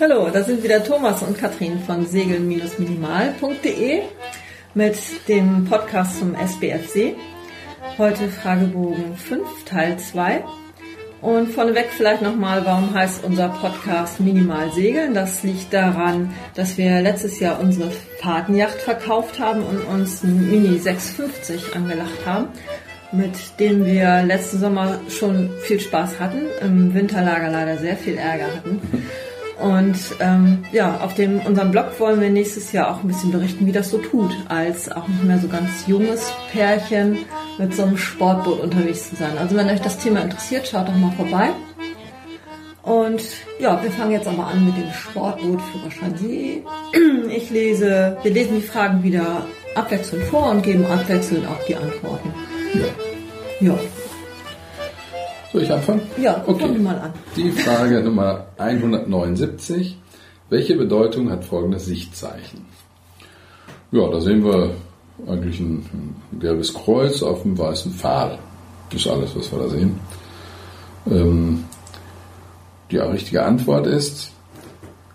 Hallo, da sind wieder Thomas und Katrin von segel-minimal.de mit dem Podcast zum SBFC. Heute Fragebogen 5, Teil 2. Und vorneweg vielleicht nochmal, warum heißt unser Podcast Minimal Segeln? Das liegt daran, dass wir letztes Jahr unsere Fahrtenjacht verkauft haben und uns ein Mini 650 angelacht haben, mit dem wir letzten Sommer schon viel Spaß hatten, im Winterlager leider sehr viel Ärger hatten. Und ähm, ja, auf dem unserem Blog wollen wir nächstes Jahr auch ein bisschen berichten, wie das so tut, als auch nicht mehr so ganz junges Pärchen mit so einem Sportboot unterwegs zu sein. Also wenn euch das Thema interessiert, schaut doch mal vorbei. Und ja, wir fangen jetzt aber an mit dem Sportboot Führerschein. Ich lese, wir lesen die Fragen wieder abwechselnd vor und geben abwechselnd auch die Antworten. Ja. Ja, Soll ich anfangen? ja Okay. fangen wir mal an. Die Frage Nummer 179. Welche Bedeutung hat folgendes Sichtzeichen? Ja, da sehen wir eigentlich ein, ein gelbes Kreuz auf einem weißen Pfahl. Das ist alles, was wir da sehen. Ähm, die richtige Antwort ist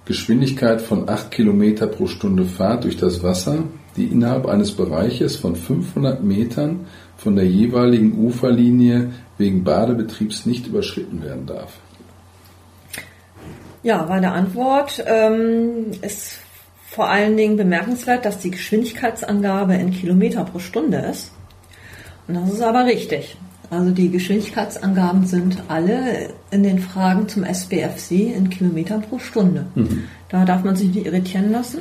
Geschwindigkeit von 8 Kilometer pro Stunde Fahrt durch das Wasser, die innerhalb eines Bereiches von 500 Metern von der jeweiligen Uferlinie wegen Badebetriebs nicht überschritten werden darf. Ja, bei der Antwort ähm, ist vor allen Dingen bemerkenswert, dass die Geschwindigkeitsangabe in Kilometer pro Stunde ist. Und das ist aber richtig. Also die Geschwindigkeitsangaben sind alle in den Fragen zum SBFC in Kilometern pro Stunde. Da darf man sich nicht irritieren lassen.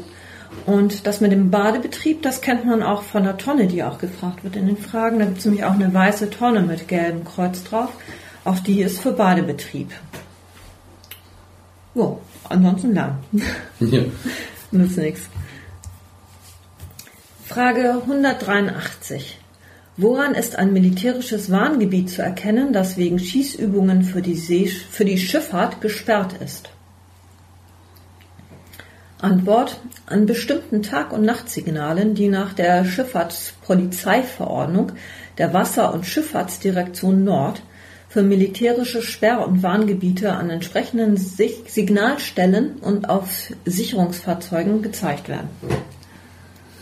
Und das mit dem Badebetrieb, das kennt man auch von der Tonne, die auch gefragt wird in den Fragen. Da gibt es nämlich auch eine weiße Tonne mit gelbem Kreuz drauf. Auch die ist für Badebetrieb. Jo, ansonsten lernen. Ja. Nützt nichts. Frage 183. Woran ist ein militärisches Warngebiet zu erkennen, das wegen Schießübungen für die, See, für die Schifffahrt gesperrt ist? Antwort. An bestimmten Tag- und Nachtsignalen, die nach der Schifffahrtspolizeiverordnung der Wasser- und Schifffahrtsdirektion Nord für militärische Sperr- und Warngebiete an entsprechenden Sig- Signalstellen und auf Sicherungsfahrzeugen gezeigt werden.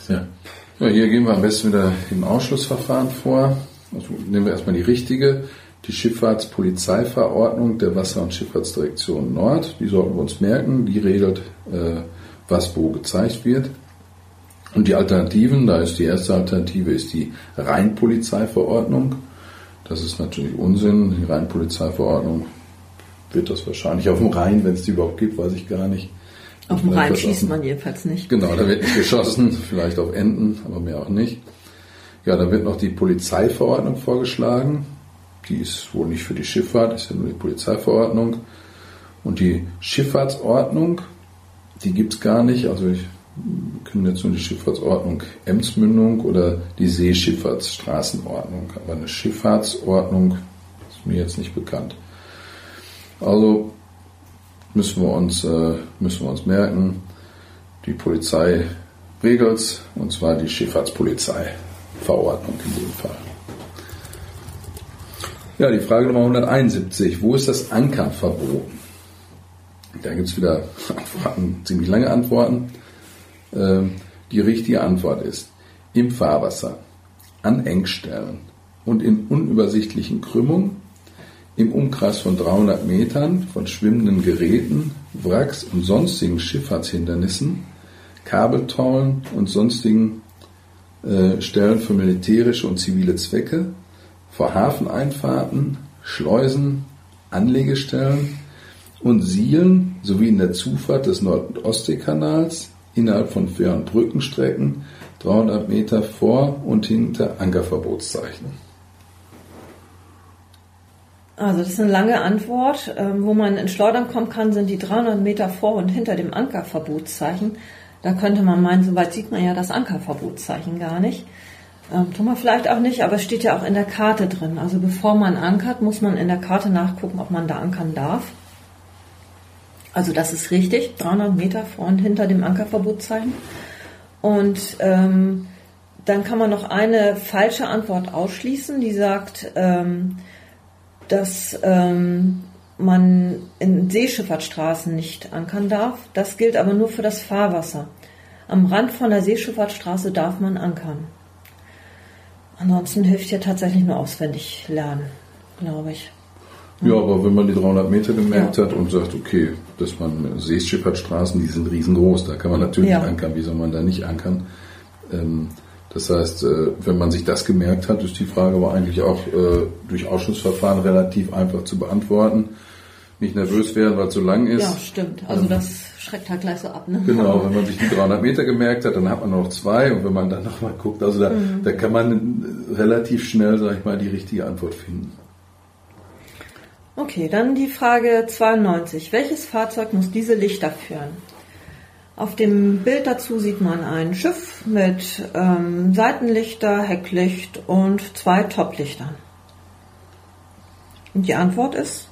Ja. ja, hier gehen wir am besten wieder im Ausschlussverfahren vor. Also nehmen wir erstmal die richtige, die Schifffahrtspolizeiverordnung der Wasser- und Schifffahrtsdirektion Nord. Die sollten wir uns merken. Die regelt, äh, was wo gezeigt wird. Und die Alternativen, da ist die erste Alternative ist die Rheinpolizeiverordnung. Das ist natürlich Unsinn. Die Rheinpolizeiverordnung wird das wahrscheinlich auf dem Rhein, wenn es die überhaupt gibt, weiß ich gar nicht. Auf dem Rhein schießt man jedenfalls nicht. Genau, da wird nicht geschossen, vielleicht auf Enten, aber mehr auch nicht. Ja, da wird noch die Polizeiverordnung vorgeschlagen. Die ist wohl nicht für die Schifffahrt, ist ja nur die Polizeiverordnung. Und die Schifffahrtsordnung, die gibt's gar nicht. Also ich können jetzt nur die Schifffahrtsordnung Emsmündung oder die Seeschifffahrtsstraßenordnung. Aber eine Schifffahrtsordnung ist mir jetzt nicht bekannt. Also müssen wir uns, äh, müssen wir uns merken, die Polizei regelt's, und zwar die Schifffahrtspolizeiverordnung in dem Fall. Ja, die Frage Nummer 171. Wo ist das Ankern Da gibt's wieder Antworten, ziemlich lange Antworten. Ähm, Die richtige Antwort ist im Fahrwasser, an Engstellen und in unübersichtlichen Krümmungen, im Umkreis von 300 Metern von schwimmenden Geräten, Wracks und sonstigen Schifffahrtshindernissen, Kabeltollen und sonstigen äh, Stellen für militärische und zivile Zwecke, vor Hafeneinfahrten, Schleusen, Anlegestellen und Sielen sowie in der Zufahrt des Nord- und Ostseekanals innerhalb von und Brückenstrecken 300 Meter vor und hinter Ankerverbotszeichen. Also das ist eine lange Antwort. Ähm, wo man in Schleudern kommen kann, sind die 300 Meter vor und hinter dem Ankerverbotszeichen. Da könnte man meinen, soweit sieht man ja das Ankerverbotszeichen gar nicht. Ähm, tun wir vielleicht auch nicht, aber es steht ja auch in der Karte drin. Also bevor man ankert, muss man in der Karte nachgucken, ob man da ankern darf. Also das ist richtig, 300 Meter vor und hinter dem Ankerverbotszeichen. Und ähm, dann kann man noch eine falsche Antwort ausschließen, die sagt, ähm, dass ähm, man in Seeschifffahrtsstraßen nicht ankern darf. Das gilt aber nur für das Fahrwasser. Am Rand von der Seeschifffahrtsstraße darf man ankern. Ansonsten hilft ja tatsächlich nur auswendig lernen, glaube ich. Ja, aber wenn man die 300 Meter gemerkt ja. hat und sagt, okay, dass man Seeschifffahrtsstraßen, die sind riesengroß, da kann man natürlich ja. ankern, wie soll man da nicht ankern? Ähm, das heißt, äh, wenn man sich das gemerkt hat, ist die Frage aber eigentlich auch äh, durch Ausschussverfahren relativ einfach zu beantworten. Nicht nervös werden, weil es so lang ist. Ja, stimmt. Also das schreckt halt gleich so ab. Ne? Genau, wenn man sich die 300 Meter gemerkt hat, dann hat man noch zwei und wenn man dann nochmal guckt, also da, mhm. da kann man relativ schnell, sag ich mal, die richtige Antwort finden. Okay, dann die Frage 92. Welches Fahrzeug muss diese Lichter führen? Auf dem Bild dazu sieht man ein Schiff mit ähm, Seitenlichter, Hecklicht und zwei Toplichtern. Und die Antwort ist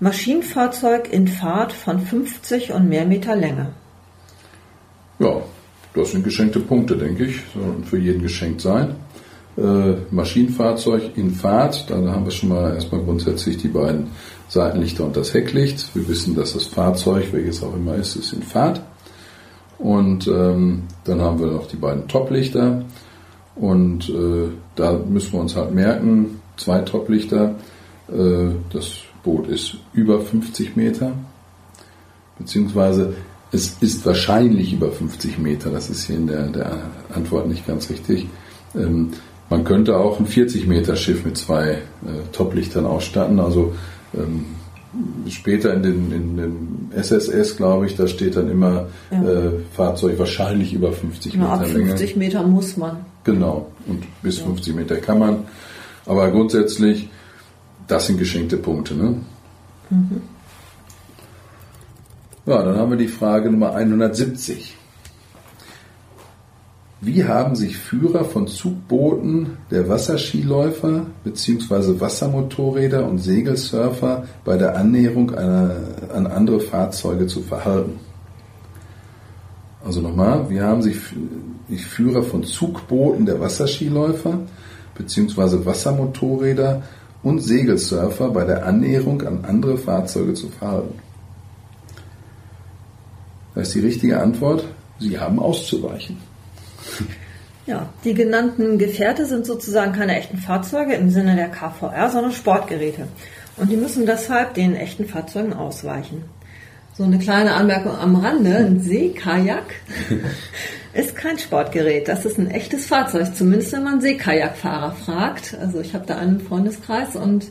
Maschinenfahrzeug in Fahrt von 50 und mehr Meter Länge. Ja, das sind geschenkte Punkte, denke ich. Sollen für jeden geschenkt sein Maschinenfahrzeug in Fahrt. Da haben wir schon mal erstmal grundsätzlich die beiden Seitenlichter und das Hecklicht. Wir wissen, dass das Fahrzeug, welches auch immer ist, ist in Fahrt. Und ähm, dann haben wir noch die beiden Toplichter. Und äh, da müssen wir uns halt merken, zwei Toplichter. Äh, das Boot ist über 50 Meter. Beziehungsweise es ist wahrscheinlich über 50 Meter. Das ist hier in der, der Antwort nicht ganz richtig. Ähm, man könnte auch ein 40 Meter Schiff mit zwei äh, Toplichtern ausstatten. Also ähm, später in den, in den SSS, glaube ich, da steht dann immer ja. äh, Fahrzeug wahrscheinlich über 50 genau, Meter ab 50 Länge. Meter muss man. Genau, und bis ja. 50 Meter kann man. Aber grundsätzlich, das sind geschenkte Punkte. Ne? Mhm. Ja, dann haben wir die Frage Nummer 170. Wie haben sich Führer von Zugbooten, der Wasserskiläufer bzw. Wassermotorräder und Segelsurfer bei der Annäherung an andere Fahrzeuge zu verhalten? Also nochmal, wie haben sich Führer von Zugbooten, der Wasserskiläufer bzw. Wassermotorräder und Segelsurfer bei der Annäherung an andere Fahrzeuge zu verhalten? Da ist die richtige Antwort, sie haben auszuweichen. Ja, die genannten Gefährte sind sozusagen keine echten Fahrzeuge im Sinne der KVR, sondern Sportgeräte. Und die müssen deshalb den echten Fahrzeugen ausweichen. So eine kleine Anmerkung am Rande, ein Seekajak ist kein Sportgerät. Das ist ein echtes Fahrzeug, zumindest wenn man Seekajakfahrer fragt. Also ich habe da einen Freundeskreis und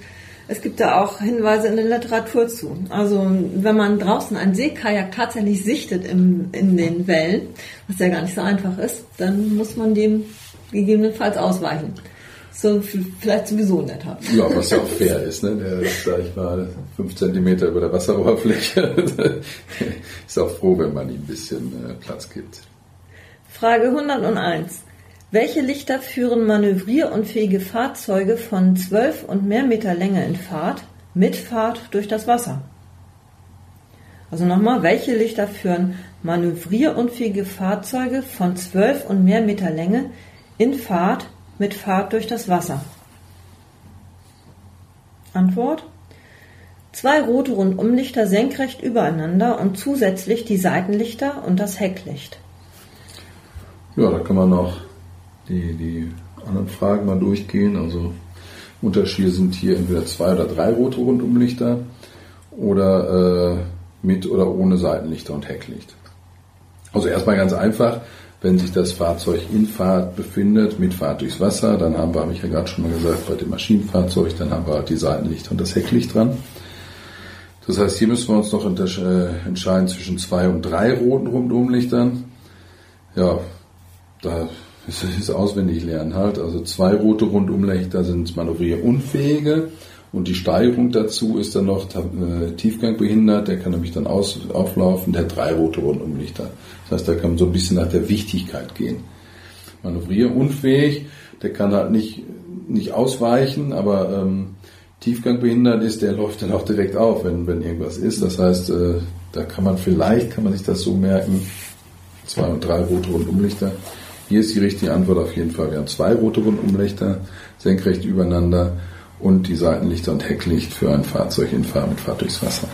es gibt da auch Hinweise in der Literatur zu. Also wenn man draußen ein Seekajak tatsächlich sichtet im, in den Wellen, was ja gar nicht so einfach ist, dann muss man dem gegebenenfalls ausweichen. So vielleicht sowieso netter. Ja, was ja auch fair ist, ne? Der ist, sag ich mal, fünf Zentimeter über der Wasseroberfläche. ist auch froh, wenn man ihm ein bisschen äh, Platz gibt. Frage 101. Welche Lichter führen manövrierunfähige Fahrzeuge von 12 und mehr Meter Länge in Fahrt mit Fahrt durch das Wasser? Also nochmal, welche Lichter führen manövrierunfähige Fahrzeuge von 12 und mehr Meter Länge in Fahrt mit Fahrt durch das Wasser? Antwort. Zwei rote Rundumlichter senkrecht übereinander und zusätzlich die Seitenlichter und das Hecklicht. Ja, da kann man noch die, die anderen Fragen mal durchgehen. Also Unterschiede sind hier entweder zwei oder drei rote Rundumlichter oder äh, mit oder ohne Seitenlichter und Hecklicht. Also erstmal ganz einfach, wenn sich das Fahrzeug in Fahrt befindet, mit Fahrt durchs Wasser, dann haben wir, habe ich ja gerade schon mal gesagt, bei dem Maschinenfahrzeug, dann haben wir die Seitenlichter und das Hecklicht dran. Das heißt, hier müssen wir uns noch äh, entscheiden zwischen zwei und drei roten Rundumlichtern. Ja, da das ist auswendig lernen halt. Also zwei rote Rundumlichter sind manövrierunfähige und die Steigerung dazu ist dann noch äh, Tiefgang behindert, der kann nämlich dann aus, auflaufen, der hat drei rote Rundumlichter. Das heißt, da kann man so ein bisschen nach der Wichtigkeit gehen. Manövrierunfähig, der kann halt nicht, nicht ausweichen, aber ähm, Tiefgang behindert ist, der läuft dann auch direkt auf, wenn, wenn irgendwas ist. Das heißt, äh, da kann man vielleicht, kann man sich das so merken, zwei und drei rote Rundumlichter. Hier ist die richtige Antwort auf jeden Fall. Wir haben zwei rote Rundumlichter senkrecht übereinander und die Seitenlichter und Hecklicht für ein Fahrzeug in Fahr mit Fahrt durchs Wasser.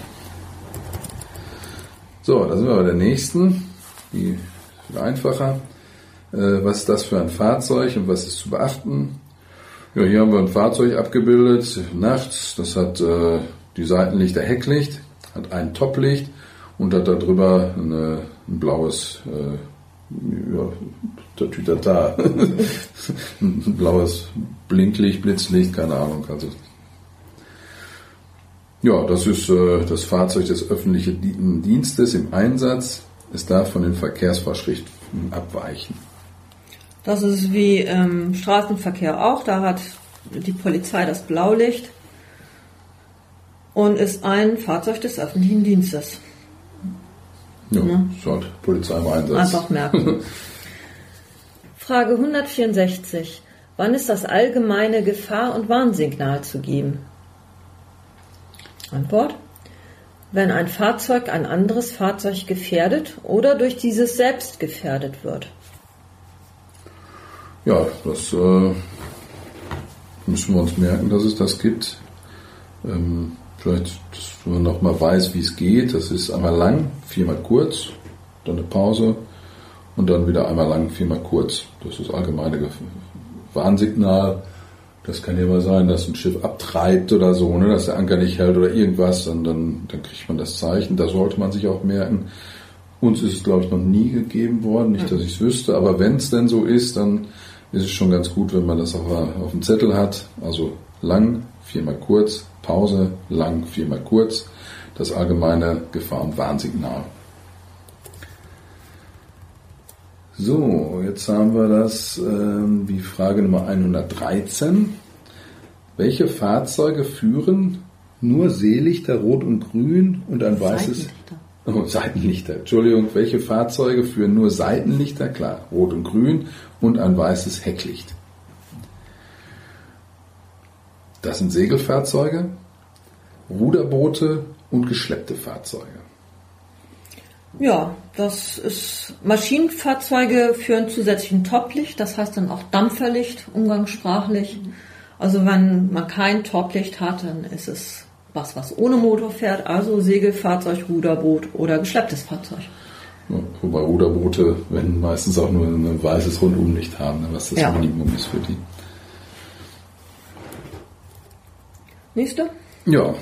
So, da sind wir bei der nächsten, die viel einfacher. Äh, was ist das für ein Fahrzeug und was ist zu beachten? Ja, hier haben wir ein Fahrzeug abgebildet, nachts, das hat äh, die Seitenlichter Hecklicht, hat ein Toplicht und hat darüber eine, ein blaues äh, ja, Tatütata. blaues Blinklicht, Blitzlicht, keine Ahnung. Also ja, das ist äh, das Fahrzeug des öffentlichen Dienstes im Einsatz. Es darf von den Verkehrsvorschriften abweichen. Das ist wie im Straßenverkehr auch. Da hat die Polizei das Blaulicht und ist ein Fahrzeug des öffentlichen Dienstes. Ja, ne? ist halt Polizei im Einsatz. Einfach merken. Frage 164. Wann ist das allgemeine Gefahr- und Warnsignal zu geben? Antwort. Wenn ein Fahrzeug ein anderes Fahrzeug gefährdet oder durch dieses selbst gefährdet wird. Ja, das äh, müssen wir uns merken, dass es das gibt. Ähm, vielleicht, dass man nochmal weiß, wie es geht. Das ist einmal lang, viermal kurz, dann eine Pause und dann wieder einmal lang, viermal kurz. Das ist allgemeine Warnsignal. Das kann ja mal sein, dass ein Schiff abtreibt oder so, ne, dass der Anker nicht hält oder irgendwas, und dann, dann kriegt man das Zeichen. Da sollte man sich auch merken. Uns ist es, glaube ich, noch nie gegeben worden, nicht, dass ich es wüsste, aber wenn es denn so ist, dann ist es schon ganz gut, wenn man das auch auf dem Zettel hat. Also lang, viermal kurz, Pause, lang, viermal kurz. Das allgemeine Gefahr- und Warnsignal. So, jetzt haben wir das ähm, wie Frage Nummer 113. Welche Fahrzeuge führen nur Seelichter rot und grün und ein weißes Seitenlichter. Oh, Seitenlichter. Entschuldigung, welche Fahrzeuge führen nur Seitenlichter? Klar, rot und grün und ein weißes Hecklicht. Das sind Segelfahrzeuge, Ruderboote und geschleppte Fahrzeuge. Ja, das ist Maschinenfahrzeuge führen zusätzlich ein Toplicht, das heißt dann auch Dampferlicht, umgangssprachlich. Also wenn man kein Toplicht hat, dann ist es was, was ohne Motor fährt, also Segelfahrzeug, Ruderboot oder geschlepptes Fahrzeug. Wobei Ruderboote, wenn meistens auch nur ein weißes Rundumlicht haben, was das ja. Minimum ist für die. Nächste? Ja,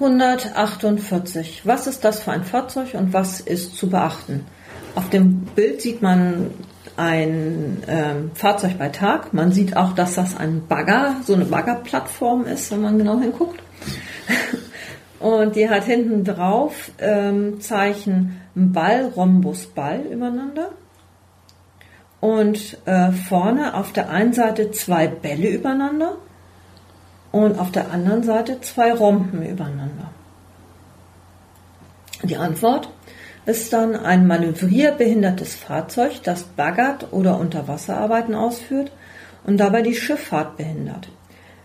148. Was ist das für ein Fahrzeug und was ist zu beachten? Auf dem Bild sieht man ein ähm, Fahrzeug bei Tag. Man sieht auch, dass das ein Bagger, so eine Baggerplattform ist, wenn man genau hinguckt. Und die hat hinten drauf ähm, Zeichen Ball, Rhombus, Ball übereinander. Und äh, vorne auf der einen Seite zwei Bälle übereinander und auf der anderen Seite zwei Rompen übereinander. Die Antwort ist dann ein manövrierbehindertes Fahrzeug, das baggert oder Unterwasserarbeiten ausführt und dabei die Schifffahrt behindert.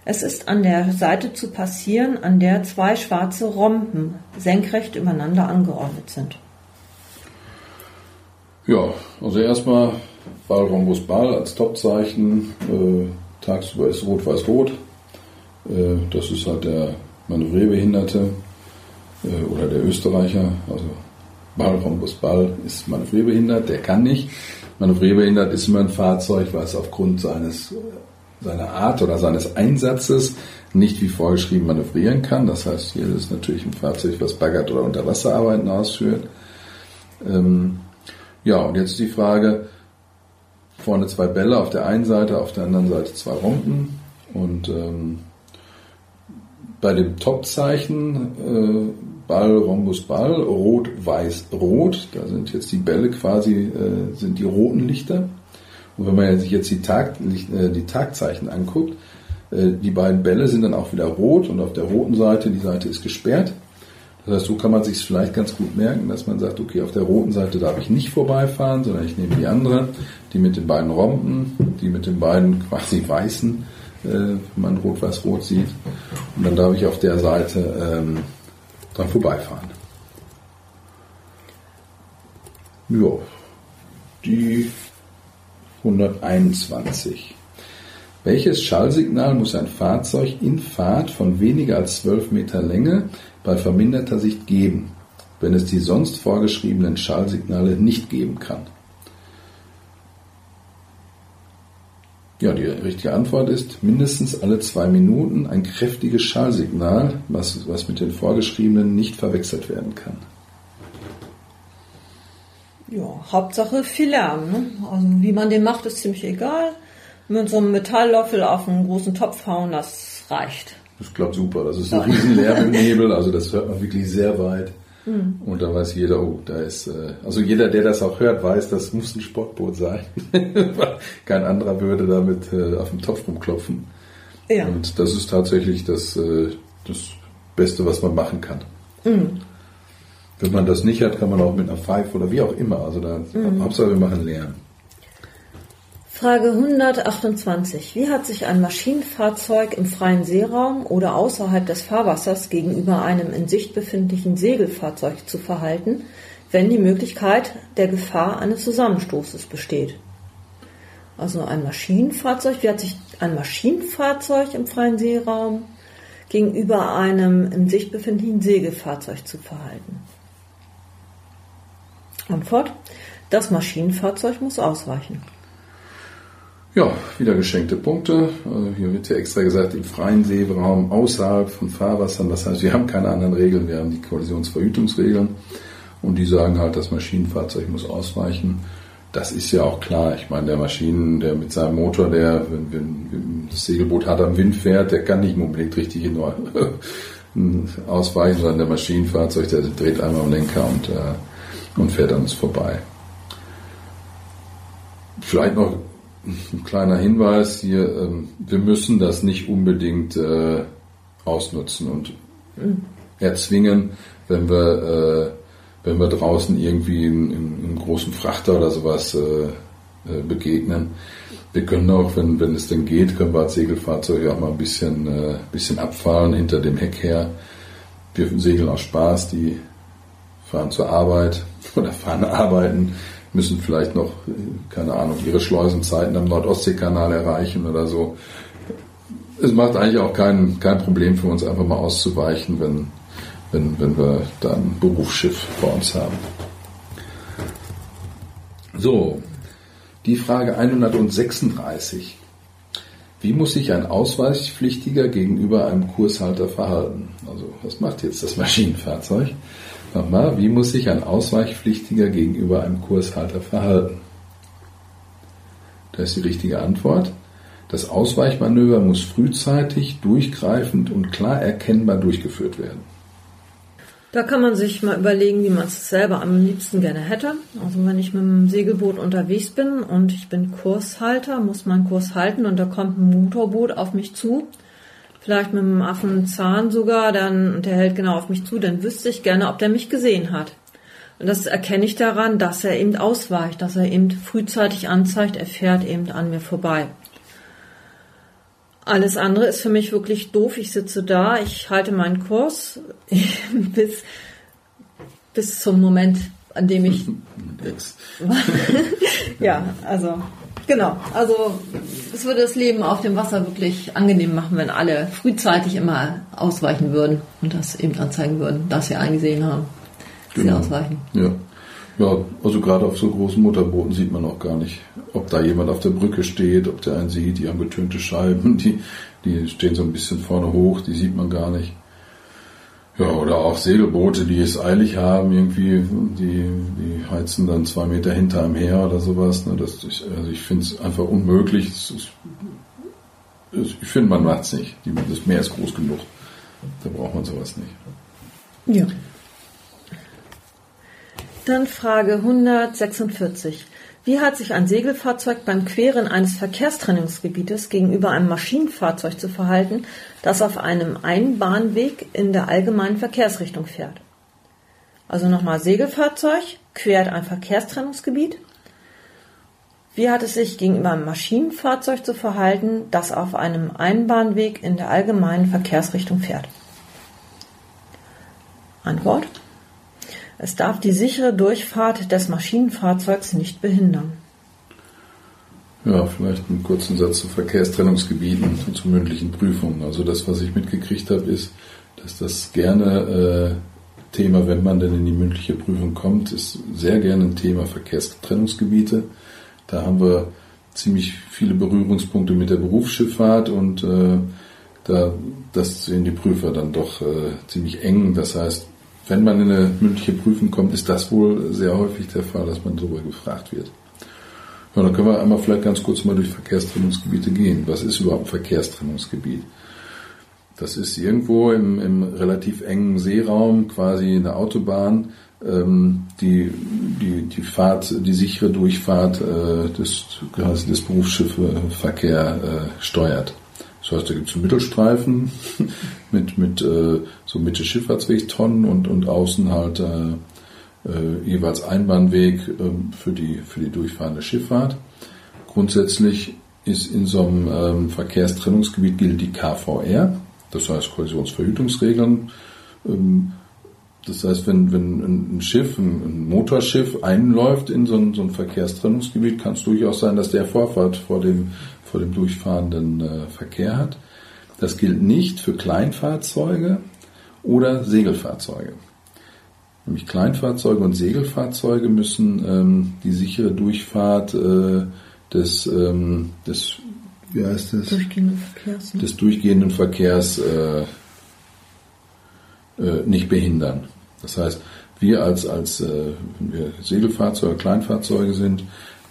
Es ist an der Seite zu passieren, an der zwei schwarze Rompen senkrecht übereinander angeordnet sind. Ja, also erstmal Ball, Rhombus, Ball als Topzeichen. Äh, tagsüber ist Rot-Weiß-Rot. Äh, das ist halt der Manövrierbehinderte äh, oder der Österreicher. Also Ball, Rhombus, Ball ist manövrierbehindert, der kann nicht. Manövrierbehindert ist immer ein Fahrzeug, was aufgrund seines, seiner Art oder seines Einsatzes nicht wie vorgeschrieben manövrieren kann. Das heißt, hier ist natürlich ein Fahrzeug, was baggert oder Unterwasserarbeiten ausführt. Ähm, ja, und jetzt die Frage, vorne zwei Bälle auf der einen Seite, auf der anderen Seite zwei Rompen und ähm, bei dem Topzeichen äh, Ball, Rhombus, Ball, Rot, Weiß, Rot, da sind jetzt die Bälle quasi, äh, sind die roten Lichter. Und wenn man sich jetzt die, Tag, äh, die Tagzeichen anguckt, äh, die beiden Bälle sind dann auch wieder rot und auf der roten Seite, die Seite ist gesperrt. Das heißt, so kann man sich vielleicht ganz gut merken, dass man sagt, okay, auf der roten Seite darf ich nicht vorbeifahren, sondern ich nehme die andere, die mit den beiden Rompen, die mit den beiden quasi weißen wenn man rot-weiß-rot sieht. Und dann darf ich auf der Seite ähm, dran vorbeifahren. Ja, die 121. Welches Schallsignal muss ein Fahrzeug in Fahrt von weniger als 12 Meter Länge bei verminderter Sicht geben, wenn es die sonst vorgeschriebenen Schallsignale nicht geben kann? Ja, die richtige Antwort ist mindestens alle zwei Minuten ein kräftiges Schallsignal, was, was mit den vorgeschriebenen nicht verwechselt werden kann. Ja, Hauptsache viel Lärm. Ne? Also wie man den macht, ist ziemlich egal. Mit so einem Metalllöffel auf einen großen Topf hauen, das reicht. Das klappt super. Das ist ein riesen Lärm im Nebel, also das hört man wirklich sehr weit. Mhm. Und da weiß jeder, oh, da ist, äh, also jeder, der das auch hört, weiß, das muss ein Sportboot sein. Kein anderer würde damit äh, auf dem Topf rumklopfen. Ja. Und das ist tatsächlich das, äh, das Beste, was man machen kann. Mhm. Wenn man das nicht hat, kann man auch mit einer Pfeife oder wie auch immer. Also da, mhm. Hauptsache wir machen Lärm. Frage 128. Wie hat sich ein Maschinenfahrzeug im freien Seeraum oder außerhalb des Fahrwassers gegenüber einem in Sicht befindlichen Segelfahrzeug zu verhalten, wenn die Möglichkeit der Gefahr eines Zusammenstoßes besteht? Also ein Maschinenfahrzeug, wie hat sich ein Maschinenfahrzeug im freien Seeraum gegenüber einem in Sicht befindlichen Segelfahrzeug zu verhalten? Antwort. Das Maschinenfahrzeug muss ausweichen. Ja, wieder geschenkte Punkte. Also hier wird ja extra gesagt, im freien Seeraum außerhalb von Fahrwassern. Das heißt, wir haben keine anderen Regeln, wir haben die Kollisionsverhütungsregeln. Und die sagen halt, das Maschinenfahrzeug muss ausweichen. Das ist ja auch klar. Ich meine, der Maschinen, der mit seinem Motor, der, wenn, wenn das Segelboot hart am Wind fährt, der kann nicht unbedingt richtig nur ausweichen, sondern der Maschinenfahrzeug, der dreht einmal am Lenker und, äh, und fährt an uns vorbei. Vielleicht noch ein kleiner Hinweis hier, ähm, wir müssen das nicht unbedingt äh, ausnutzen und mhm. erzwingen, wenn wir, äh, wenn wir draußen irgendwie in, in, in großen Frachter oder sowas äh, begegnen. Wir können auch, wenn, wenn es denn geht, können wir als Segelfahrzeuge auch mal ein bisschen, äh, bisschen abfahren hinter dem Heck her. Wir segeln aus Spaß, die fahren zur Arbeit oder fahren arbeiten müssen vielleicht noch, keine Ahnung, ihre Schleusenzeiten am Nordostseekanal erreichen oder so. Es macht eigentlich auch kein, kein Problem für uns, einfach mal auszuweichen, wenn, wenn, wenn wir da ein Berufsschiff bei uns haben. So, die Frage 136. Wie muss sich ein Ausweichpflichtiger gegenüber einem Kurshalter verhalten? Also, was macht jetzt das Maschinenfahrzeug? Nochmal, wie muss sich ein Ausweichpflichtiger gegenüber einem Kurshalter verhalten? Da ist die richtige Antwort. Das Ausweichmanöver muss frühzeitig, durchgreifend und klar erkennbar durchgeführt werden. Da kann man sich mal überlegen, wie man es selber am liebsten gerne hätte. Also wenn ich mit dem Segelboot unterwegs bin und ich bin Kurshalter, muss mein Kurs halten und da kommt ein Motorboot auf mich zu, vielleicht mit einem Affenzahn sogar, dann, der hält genau auf mich zu, dann wüsste ich gerne, ob der mich gesehen hat. Und das erkenne ich daran, dass er eben ausweicht, dass er eben frühzeitig anzeigt, er fährt eben an mir vorbei. Alles andere ist für mich wirklich doof. Ich sitze da, ich halte meinen Kurs bis, bis zum Moment, an dem ich. ja, also Genau, also es würde das Leben auf dem Wasser wirklich angenehm machen, wenn alle frühzeitig immer ausweichen würden und das eben anzeigen würden, dass sie eingesehen haben, dass genau. sie ausweichen. Ja. Ja, also gerade auf so großen Motorbooten sieht man auch gar nicht, ob da jemand auf der Brücke steht, ob der einen sieht, die haben getönte Scheiben, die, die stehen so ein bisschen vorne hoch, die sieht man gar nicht. Ja, oder auch Segelboote, die es eilig haben, irgendwie, die, die heizen dann zwei Meter hinter einem her oder sowas. Ne? Das, ich, also ich finde es einfach unmöglich. Es ist, ich finde, man macht es nicht. Das Meer ist groß genug. Da braucht man sowas nicht. Ja. Dann Frage 146. Wie hat sich ein Segelfahrzeug beim Queren eines Verkehrstrennungsgebietes gegenüber einem Maschinenfahrzeug zu verhalten, das auf einem Einbahnweg in der allgemeinen Verkehrsrichtung fährt? Also nochmal Segelfahrzeug quert ein Verkehrstrennungsgebiet. Wie hat es sich gegenüber einem Maschinenfahrzeug zu verhalten, das auf einem Einbahnweg in der allgemeinen Verkehrsrichtung fährt? Antwort es darf die sichere Durchfahrt des Maschinenfahrzeugs nicht behindern. Ja, vielleicht einen kurzen Satz zu Verkehrstrennungsgebieten und zu mündlichen Prüfungen. Also das, was ich mitgekriegt habe, ist, dass das gerne äh, Thema, wenn man denn in die mündliche Prüfung kommt, ist sehr gerne ein Thema Verkehrstrennungsgebiete. Da haben wir ziemlich viele Berührungspunkte mit der Berufsschifffahrt und äh, da, das sehen die Prüfer dann doch äh, ziemlich eng. Das heißt, wenn man in eine mündliche Prüfung kommt, ist das wohl sehr häufig der Fall, dass man darüber gefragt wird. Ja, dann können wir einmal vielleicht ganz kurz mal durch Verkehrstrennungsgebiete gehen. Was ist überhaupt ein Verkehrstrennungsgebiet? Das ist irgendwo im, im relativ engen Seeraum, quasi eine Autobahn, ähm, die, die, die Fahrt, die sichere Durchfahrt äh, des, des Berufsschiffverkehr äh, steuert. Das heißt, da gibt es einen Mittelstreifen mit, mit äh, so Mitte Schifffahrtswegtonnen und, und außen halt äh, äh, jeweils Einbahnweg äh, für, die, für die durchfahrende Schifffahrt. Grundsätzlich ist in so einem ähm, Verkehrstrennungsgebiet gilt die KVR, das heißt Kollisionsverhütungsregeln. Ähm, das heißt, wenn, wenn ein Schiff, ein, Motorschiff einläuft in so ein, so ein Verkehrstrennungsgebiet, kann es durchaus sein, dass der Vorfahrt vor dem, vor dem durchfahrenden äh, Verkehr hat. Das gilt nicht für Kleinfahrzeuge oder Segelfahrzeuge. Nämlich Kleinfahrzeuge und Segelfahrzeuge müssen ähm, die sichere Durchfahrt äh, des, ähm, des, wie heißt das? Durchgehenden Verkehrs, ne? des durchgehenden Verkehrs äh, äh, nicht behindern. Das heißt, wir als, als äh, wenn wir Segelfahrzeuge, Kleinfahrzeuge sind,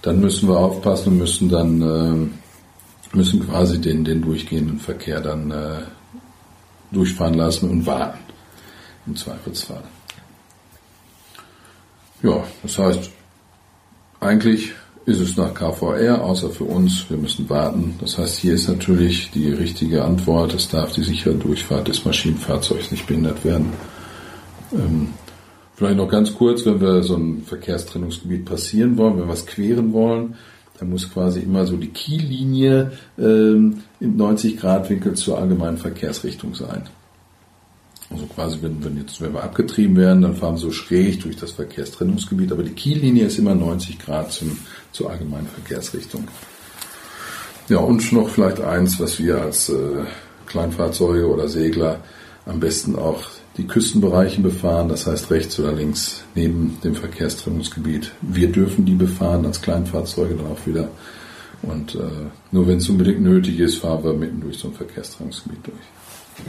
dann müssen wir aufpassen und müssen dann äh, müssen quasi den, den durchgehenden Verkehr dann äh, durchfahren lassen und warten. Im Zweifelsfall. Ja, das heißt, eigentlich ist es nach KVR, außer für uns, wir müssen warten. Das heißt, hier ist natürlich die richtige Antwort, es darf die sichere Durchfahrt des Maschinenfahrzeugs nicht behindert werden. Ähm, vielleicht noch ganz kurz, wenn wir so ein Verkehrstrennungsgebiet passieren wollen, wenn wir was queren wollen, dann muss quasi immer so die Kiellinie ähm, im 90 Grad Winkel zur allgemeinen Verkehrsrichtung sein. Also quasi, wenn, wenn jetzt, wenn wir abgetrieben werden, dann fahren wir so schräg durch das Verkehrstrennungsgebiet, aber die Kiellinie ist immer 90 Grad zum, zur allgemeinen Verkehrsrichtung. Ja, und noch vielleicht eins, was wir als äh, Kleinfahrzeuge oder Segler am besten auch die Küstenbereiche befahren, das heißt rechts oder links neben dem Verkehrstrennungsgebiet. Wir dürfen die befahren als Kleinfahrzeuge dann auch wieder. Und äh, nur wenn es unbedingt nötig ist, fahren wir mitten durch so ein Verkehrstrennungsgebiet durch.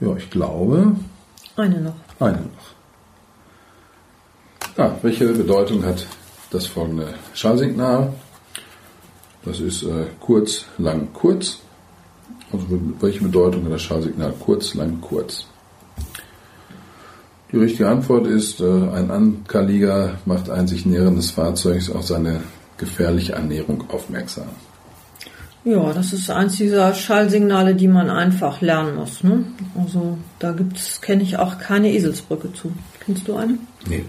Ja, ich glaube. Eine noch. Eine noch. Ah, welche Bedeutung hat das folgende Schallsignal? Das ist äh, kurz, lang, kurz. Also welche Bedeutung hat das Schallsignal kurz, lang, kurz? Die richtige Antwort ist, äh, ein Ankerlieger macht ein sich näherndes Fahrzeugs auf seine gefährliche Annäherung aufmerksam. Ja, das ist eins dieser Schallsignale, die man einfach lernen muss. Ne? Also da gibt's, kenne ich auch keine Eselsbrücke zu. Kennst du eine? Nee.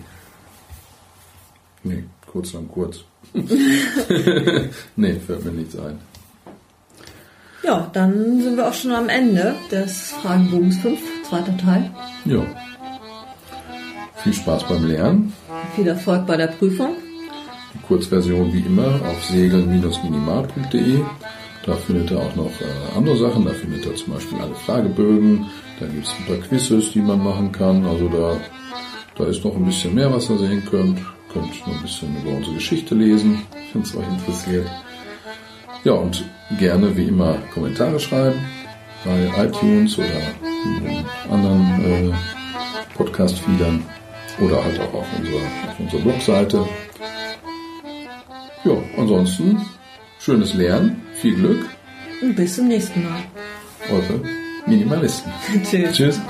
Nee, kurz lang kurz. nee, fällt mir nichts ein. Ja, dann sind wir auch schon am Ende des Fragenbogens 5, zweiter Teil. Ja. Viel Spaß beim Lernen. Viel Erfolg bei der Prüfung. Die Kurzversion wie immer auf segeln-minimal.de. Da findet ihr auch noch äh, andere Sachen. Da findet ihr zum Beispiel alle Fragebögen. Da gibt es ein paar Quizzes, die man machen kann. Also da, da ist noch ein bisschen mehr, was ihr sehen könnt. Könnt noch ein bisschen über unsere Geschichte lesen, wenn es euch interessiert. Ja, und gerne wie immer Kommentare schreiben bei iTunes oder anderen äh, Podcast-Feedern oder halt auch auf unserer, auf unserer Blogseite. Ja, ansonsten schönes Lernen viel Glück. Und bis zum nächsten Mal. Eure Minimalisten. Tschüss. Tschüss.